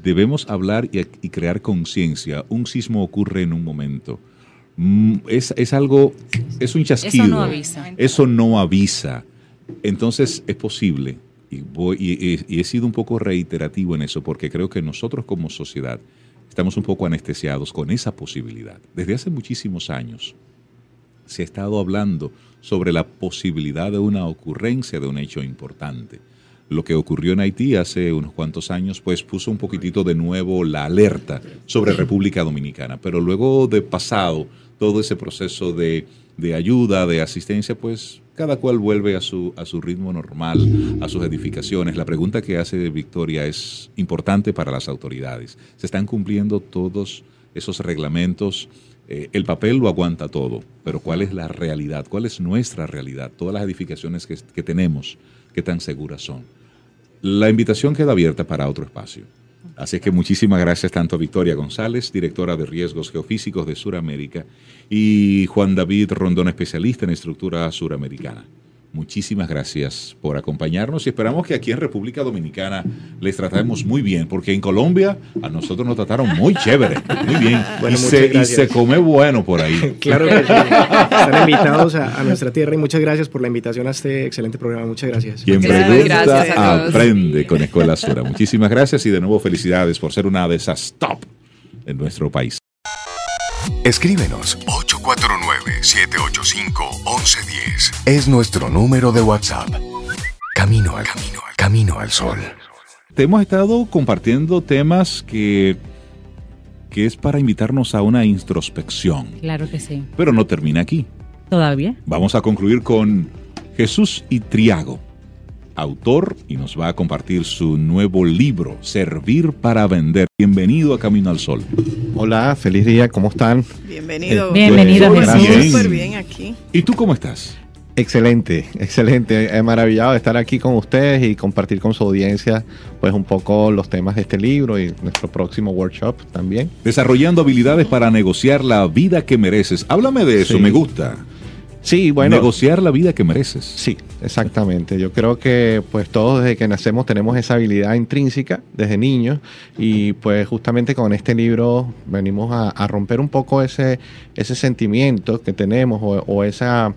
Speaker 2: Debemos hablar y, y crear conciencia. Un sismo ocurre en un momento. Mm, es, es, algo, es un chasquido. Eso no avisa. Eso no avisa. Entonces es posible y, voy, y, he sido un poco reiterativo en eso porque creo que nosotros como sociedad estamos un poco anestesiados con esa posibilidad. Desde hace muchísimos años se ha estado hablando sobre la posibilidad de una ocurrencia de un hecho importante. Lo que ocurrió en Haití hace unos cuantos años, pues puso un poquitito de nuevo la alerta sobre República Dominicana. Pero luego de pasado todo ese proceso de, de ayuda, de asistencia, pues cada cual vuelve a su, a su ritmo normal, a sus edificaciones. La pregunta que hace Victoria es importante para las autoridades. ¿Se están cumpliendo todos esos reglamentos? Eh, el papel lo aguanta todo, pero ¿cuál es la realidad? ¿Cuál es nuestra realidad? Todas las edificaciones que, que tenemos, ¿qué tan seguras son? La invitación queda abierta para otro espacio. Así que muchísimas gracias tanto a Victoria González, directora de Riesgos Geofísicos de Suramérica, y Juan David Rondón, especialista en estructura suramericana. Muchísimas gracias por acompañarnos y esperamos que aquí en República Dominicana les tratemos muy bien, porque en Colombia a nosotros nos trataron muy chévere, muy bien. [LAUGHS] y, se, come bueno por ahí. [LAUGHS]
Speaker 6: Claro que sí. Están invitados a, nuestra tierra y muchas gracias por la invitación a este excelente programa. Muchas gracias.
Speaker 2: Quien pregunta aprende con Escuela Sura. Muchísimas gracias y de nuevo felicidades por ser una de esas top en nuestro país.
Speaker 1: Escríbenos 849-785-1110. Es nuestro número de WhatsApp. Camino al camino, al camino al sol.
Speaker 2: Te hemos estado compartiendo temas que que es para invitarnos a una introspección.
Speaker 4: Claro que sí.
Speaker 2: Pero no termina aquí.
Speaker 4: ¿Todavía?
Speaker 2: Vamos a concluir con Jesús y Triago, autor, y nos va a compartir su nuevo libro, Servir para Vender. Bienvenido a Camino al Sol.
Speaker 7: Hola, feliz día, ¿cómo están?
Speaker 3: Bienvenido.
Speaker 4: Bienvenido,
Speaker 2: Pues,
Speaker 4: Jesús.
Speaker 2: bien.
Speaker 3: Súper bien aquí.
Speaker 2: ¿Y tú cómo estás?
Speaker 7: Excelente, excelente. He maravillado de estar aquí con ustedes y compartir con su audiencia pues un poco los temas de este libro y nuestro próximo workshop también.
Speaker 2: Desarrollando habilidades para negociar la vida que mereces. Háblame de eso,
Speaker 7: Sí.
Speaker 2: me gusta.
Speaker 7: Sí, bueno.
Speaker 2: negociar la vida que mereces.
Speaker 7: Sí, exactamente. Yo creo que pues todos desde que nacemos tenemos esa habilidad intrínseca desde niños y pues justamente con este libro venimos a, a romper un poco ese, ese sentimiento que tenemos o, o esa,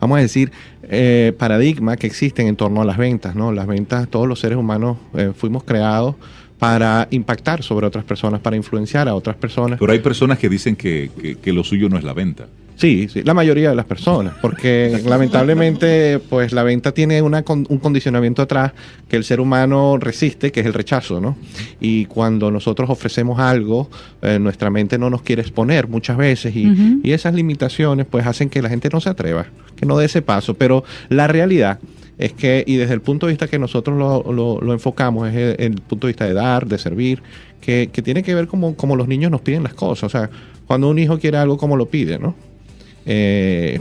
Speaker 7: vamos a decir, eh, paradigma que existen en torno a las ventas, ¿no? Las ventas, todos los seres humanos eh, fuimos creados para impactar sobre otras personas, para influenciar a otras personas.
Speaker 2: Pero hay personas que dicen que, que- que lo suyo no es la venta.
Speaker 7: Sí, sí, la mayoría de las personas, porque lamentablemente pues la venta tiene una con- un condicionamiento atrás que el ser humano resiste, que es el rechazo, ¿no? Y cuando nosotros ofrecemos algo, eh, nuestra mente no nos quiere exponer muchas veces y, y esas limitaciones pues hacen que la gente no se atreva, que no dé ese paso, pero la realidad es que, y desde el punto de vista que nosotros lo, lo- lo enfocamos, es el, el punto de vista de dar, de servir, que, que tiene que ver como, como los niños nos piden las cosas. O sea, cuando un hijo quiere algo, como lo pide, ¿no? Eh,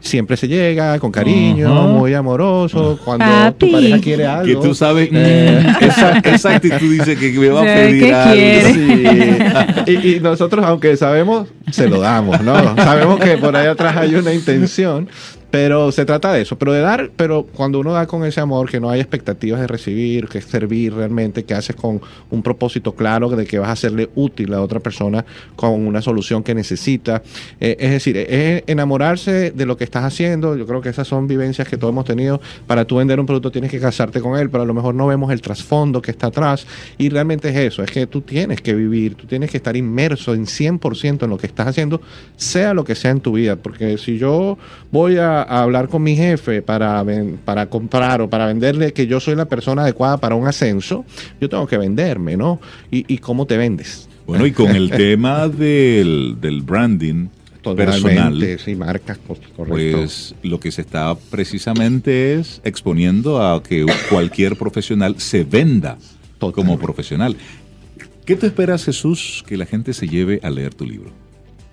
Speaker 7: siempre se llega con cariño, muy amoroso. Cuando
Speaker 4: Papi.
Speaker 7: tu pareja quiere algo.
Speaker 2: Que tú sabes,
Speaker 7: eh, [LAUGHS]
Speaker 2: esa, esa actitud dice que me va a
Speaker 4: ¿Sabe
Speaker 2: pedir algo.
Speaker 7: Sí. Y, y nosotros, aunque sabemos, se lo damos, ¿no? Sabemos que por ahí atrás hay una intención, pero se trata de eso, pero de dar, pero cuando uno da con ese amor, que no hay expectativas de recibir, que es servir realmente, que haces con un propósito claro de que vas a hacerle útil a otra persona con una solución que necesita. Eh, es decir, es enamorarse de lo que estás haciendo. Yo creo que esas son vivencias que todos hemos tenido. Para tú vender un producto tienes que casarte con él, pero a lo mejor no vemos el trasfondo que está atrás. Y realmente es eso, es que tú tienes que vivir, tú tienes que estar inmerso en 100% en lo que estás haciendo, sea lo que sea en tu vida. Porque si yo voy a, a hablar con mi jefe para, ven- para comprar o para venderle que yo soy la persona adecuada para un ascenso, yo tengo que venderme, ¿no? ¿Y, y cómo te vendes?
Speaker 2: Bueno, y con el [LAUGHS] tema del, del branding personal,
Speaker 7: sí, marcas, correcto.
Speaker 2: pues lo que se está precisamente es exponiendo a que cualquier profesional se venda como profesional. ¿Qué te esperas, Jesús, que la gente se lleve a leer tu libro?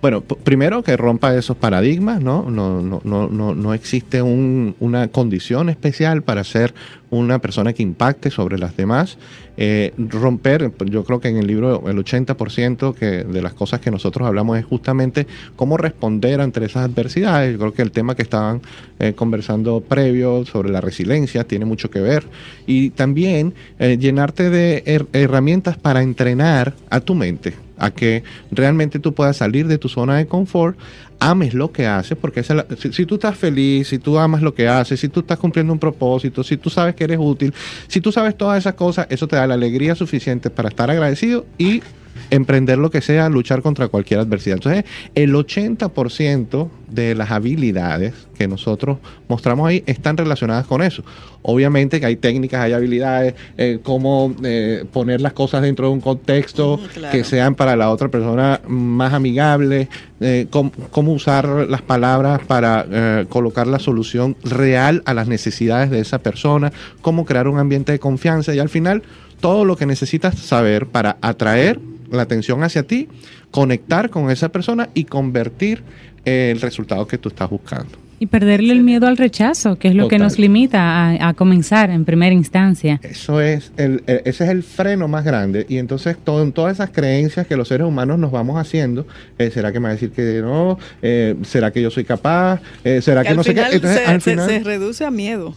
Speaker 7: Bueno, primero que rompa esos paradigmas, ¿no? No, no, no, no, existe un- una condición especial para ser una persona que impacte sobre las demás. Eh, romper, yo creo que en el libro el 80% que de las cosas que nosotros hablamos es justamente cómo responder ante esas adversidades. Yo creo que el tema que estaban eh, conversando previo sobre la resiliencia tiene mucho que ver. Y también eh, llenarte de her- herramientas para entrenar a tu mente a que realmente tú puedas salir de tu zona de confort, ames lo que haces, porque esa es la- si, si tú estás feliz, si tú amas lo que haces, si tú estás cumpliendo un propósito, si tú sabes que eres útil, si tú sabes todas esas cosas, eso te da la alegría suficiente para estar agradecido y emprender lo que sea, luchar contra cualquier adversidad. Entonces, el 80% de las habilidades que nosotros mostramos ahí están relacionadas con eso. Obviamente que hay técnicas, hay habilidades, eh, cómo eh, poner las cosas dentro de un contexto
Speaker 3: Mm, claro.
Speaker 7: que sean para la otra persona más amigables, eh, cómo, cómo usar las palabras para eh, colocar la solución real a las necesidades de esa persona, cómo crear un ambiente de confianza y al final todo lo que necesitas saber para atraer la atención hacia ti, conectar con esa persona y convertir el resultado que tú estás buscando.
Speaker 4: Y perderle el miedo al rechazo, que es lo que nos limita a, a comenzar en primera instancia.
Speaker 7: Eso es el, el- ese es el freno más grande. Y entonces todo, en todas esas creencias que los seres humanos nos vamos haciendo, eh, ¿será que me va a decir que no? Eh, ¿Será que yo soy capaz? Eh, ¿Será que, no sé qué? Entonces,
Speaker 3: se,
Speaker 7: al
Speaker 3: se-
Speaker 7: final,
Speaker 3: se reduce a miedo.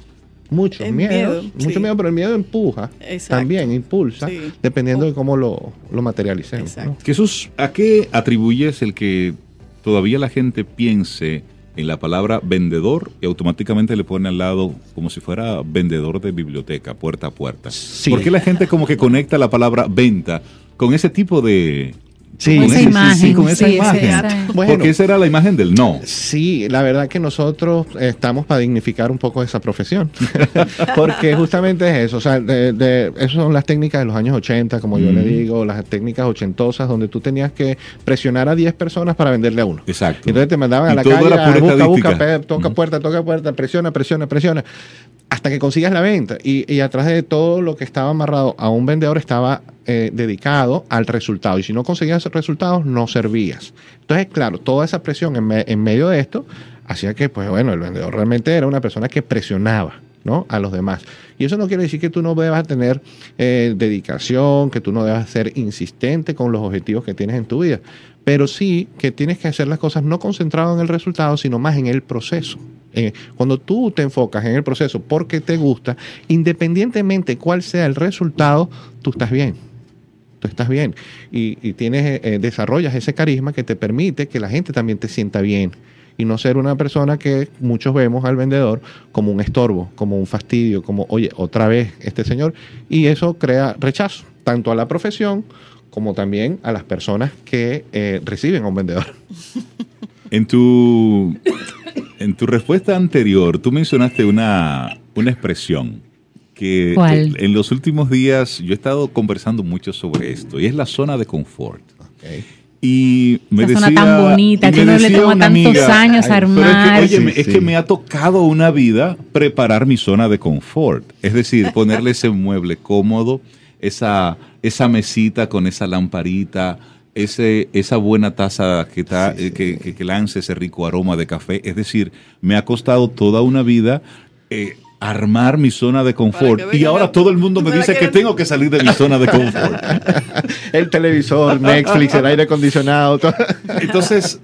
Speaker 7: Mucho
Speaker 3: el
Speaker 7: miedo,
Speaker 3: miedo,
Speaker 7: mucho
Speaker 3: sí.
Speaker 7: miedo, pero el miedo empuja
Speaker 3: Exacto.
Speaker 7: también, impulsa,
Speaker 3: Sí.
Speaker 7: dependiendo de cómo lo, lo materialicemos.
Speaker 2: Jesús, ¿a qué atribuyes el que todavía la gente piense en la palabra vendedor y automáticamente le pone al lado como si fuera vendedor de biblioteca, puerta a puerta?
Speaker 7: Sí.
Speaker 2: ¿Por qué la gente como que conecta la palabra venta con ese tipo de,
Speaker 7: Sí,
Speaker 4: Con esa
Speaker 7: sí,
Speaker 4: imagen.
Speaker 2: Sí, con esa
Speaker 4: Sí,
Speaker 2: imagen.
Speaker 4: esa-
Speaker 7: Bueno.
Speaker 2: Porque esa era la imagen del no.
Speaker 7: Sí, la verdad que nosotros estamos para dignificar un poco esa profesión, [LAUGHS] porque justamente es eso, o sea, de, de- esas son las técnicas de los años 80, como yo le digo, las técnicas ochentosas, donde tú tenías que presionar a 10 personas para venderle a uno.
Speaker 2: Exacto.
Speaker 7: Entonces te mandaban a
Speaker 2: Y
Speaker 7: la calle, busca, busca, toca puerta, toca puerta, presiona, presiona, presiona, hasta que consigas la venta. Y, y atrás de todo lo que estaba amarrado a un vendedor estaba eh, dedicado al resultado. Y si no conseguías resultados, no servías. Entonces, claro, toda esa presión en, me- en medio de esto hacía que, pues bueno, el vendedor realmente era una persona que presionaba. ¿no? a los demás. Y eso no quiere decir que tú no debas tener eh, dedicación, que tú no debas ser insistente con los objetivos que tienes en tu vida, pero sí que tienes que hacer las cosas no concentrado en el resultado, sino más en el proceso. Eh, cuando tú te enfocas en el proceso porque te gusta, independientemente cuál sea el resultado, tú estás bien. Tú estás bien y, tienes, eh, desarrollas ese carisma que te permite que la gente también te sienta bien y no ser una persona que muchos vemos al vendedor como un estorbo, como un fastidio, como, oye, otra vez este señor. Y eso crea rechazo, tanto a la profesión como también a las personas que eh, reciben a un vendedor.
Speaker 2: En tu, en tu respuesta anterior, tú mencionaste una, una expresión que
Speaker 4: ¿Cuál?
Speaker 2: en los últimos días yo he estado conversando mucho sobre esto y es la zona de confort. Y me
Speaker 4: Esa
Speaker 2: decía,
Speaker 4: zona tan bonita que uno le toma tantos
Speaker 2: amiga,
Speaker 4: años
Speaker 2: pero es que,
Speaker 4: armar.
Speaker 2: oye,
Speaker 7: Sí,
Speaker 2: me- es
Speaker 7: sí.
Speaker 2: que me ha tocado una vida preparar mi zona de confort. Es decir, [LAUGHS] ponerle ese mueble cómodo, esa, esa mesita con esa lamparita, ese, esa buena taza que, está, eh, que, que- que lance ese rico aroma de café. Es decir, me ha costado toda una vida eh, armar mi zona de confort. Y ahora
Speaker 3: me-
Speaker 2: todo el mundo me dice que tengo que salir de mi zona de confort. [LAUGHS]
Speaker 7: El televisor, Netflix, el aire acondicionado, todo.
Speaker 2: Entonces,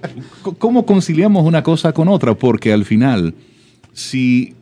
Speaker 2: ¿cómo conciliamos una cosa con otra? Porque al final, si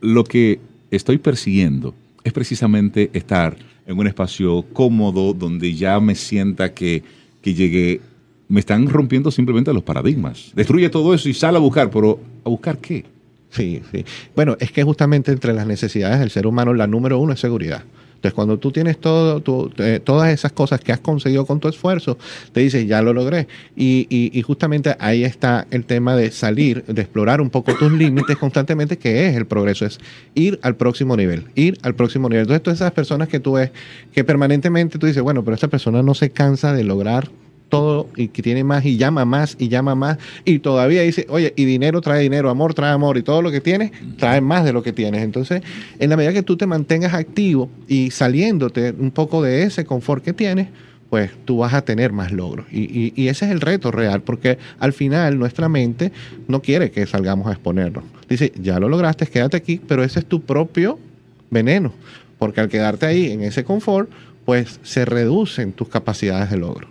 Speaker 2: lo que estoy persiguiendo es precisamente estar en un espacio cómodo donde ya me sienta que, que llegué, me están rompiendo simplemente los paradigmas. Destruye todo eso y sale a buscar, pero ¿a buscar qué?
Speaker 7: Sí, sí. Bueno, es que justamente entre las necesidades del ser humano, la número uno es seguridad. Entonces, cuando tú tienes todo, eh, todas esas cosas que has conseguido con tu esfuerzo, te dices, ya lo logré. Y, y- y justamente ahí está el tema de salir, de explorar un poco tus límites constantemente, que es el progreso, es ir al próximo nivel, ir al próximo nivel. Entonces, todas esas personas que tú ves, que permanentemente tú dices, bueno, pero esta persona no se cansa de lograr todo y que tiene más y llama más y llama más y todavía dice, oye, y dinero trae dinero, amor trae amor y todo lo que tienes trae más de lo que tienes. Entonces, en la medida que tú te mantengas activo y saliéndote un poco de ese confort que tienes, pues tú vas a tener más logros. Y, y- y ese es el reto real, porque al final nuestra mente no quiere que salgamos a exponernos. Dice, ya lo lograste, quédate aquí, pero ese es tu propio veneno, porque al quedarte ahí en ese confort, pues se reducen tus capacidades de logro.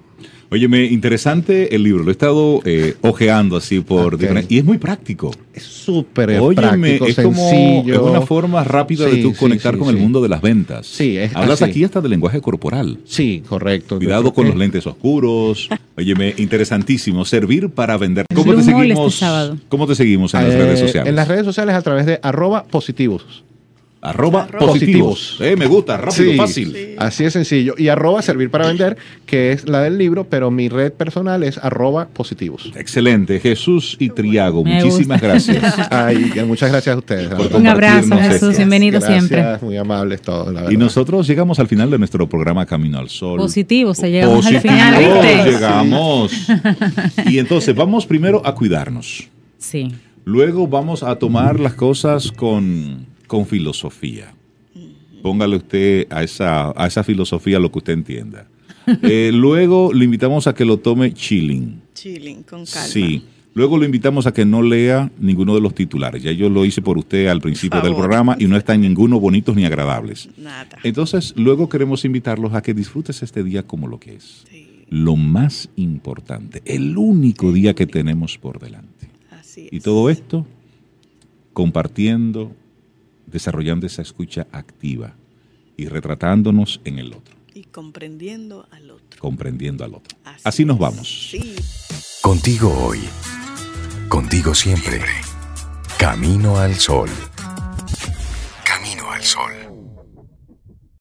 Speaker 2: Óyeme, interesante el libro. Lo he estado eh, ojeando así por diferentes- Y es muy práctico.
Speaker 7: Es súper
Speaker 2: Óyeme,
Speaker 7: práctico,
Speaker 2: es como
Speaker 7: sencillo.
Speaker 2: es una forma rápida de tú
Speaker 7: sí,
Speaker 2: conectar
Speaker 7: sí,
Speaker 2: con el mundo de las ventas.
Speaker 7: Sí, es
Speaker 2: Hablas
Speaker 7: así.
Speaker 2: aquí hasta de lenguaje corporal.
Speaker 7: Sí, correcto.
Speaker 2: Cuidado con
Speaker 7: que-
Speaker 2: los [LAUGHS] lentes oscuros. Óyeme, interesantísimo. Servir para vender. ¿Cómo te seguimos?
Speaker 4: este sábado.
Speaker 2: ¿Cómo te seguimos en las
Speaker 7: Eh,
Speaker 2: redes sociales?
Speaker 7: En las redes sociales a través de arroba positivos.
Speaker 2: Arroba
Speaker 3: Arroba
Speaker 2: positivos.
Speaker 7: positivos.
Speaker 2: Eh, me gusta, rápido,
Speaker 7: Sí,
Speaker 2: fácil.
Speaker 7: Así de sencillo. Y arroba servir para vender, que es la del libro, pero mi red personal es arroba positivos.
Speaker 2: Excelente. Jesús y Triago,
Speaker 4: Me
Speaker 2: muchísimas gracias. [LAUGHS]
Speaker 7: Ay, muchas gracias a ustedes.
Speaker 2: Por.
Speaker 4: Un abrazo, Jesús. Bienvenido
Speaker 7: Gracias,
Speaker 4: siempre.
Speaker 7: Muy amables todos, la verdad.
Speaker 2: Y nosotros llegamos al final de nuestro programa Camino al Sol.
Speaker 4: Positivo, se llegamos al final, ¿viste?
Speaker 2: Llegamos. Y entonces vamos primero a cuidarnos.
Speaker 4: Sí.
Speaker 2: Luego vamos a tomar las cosas con, con filosofía. Póngale usted a esa, a esa filosofía lo que usted entienda. [LAUGHS] Eh, luego le invitamos a que lo tome chilling.
Speaker 3: Chilling, con calma.
Speaker 2: Sí. Luego lo invitamos a que no lea ninguno de los titulares. Ya yo lo hice por usted al principio del programa y no están ninguno bonitos ni agradables.
Speaker 3: Nada.
Speaker 2: Entonces, luego queremos invitarlos a que disfrutes este día como lo que es.
Speaker 3: Sí,
Speaker 2: Lo más importante, el único día que tenemos por delante.
Speaker 3: así es.
Speaker 2: Y todo esto compartiendo, desarrollando esa escucha activa y retratándonos en el otro,
Speaker 3: Y comprendiendo al otro.
Speaker 2: comprendiendo al otro.
Speaker 3: Así
Speaker 2: Así nos vamos.
Speaker 3: Sí.
Speaker 1: Contigo hoy. Contigo siempre. Camino al sol. Camino al sol.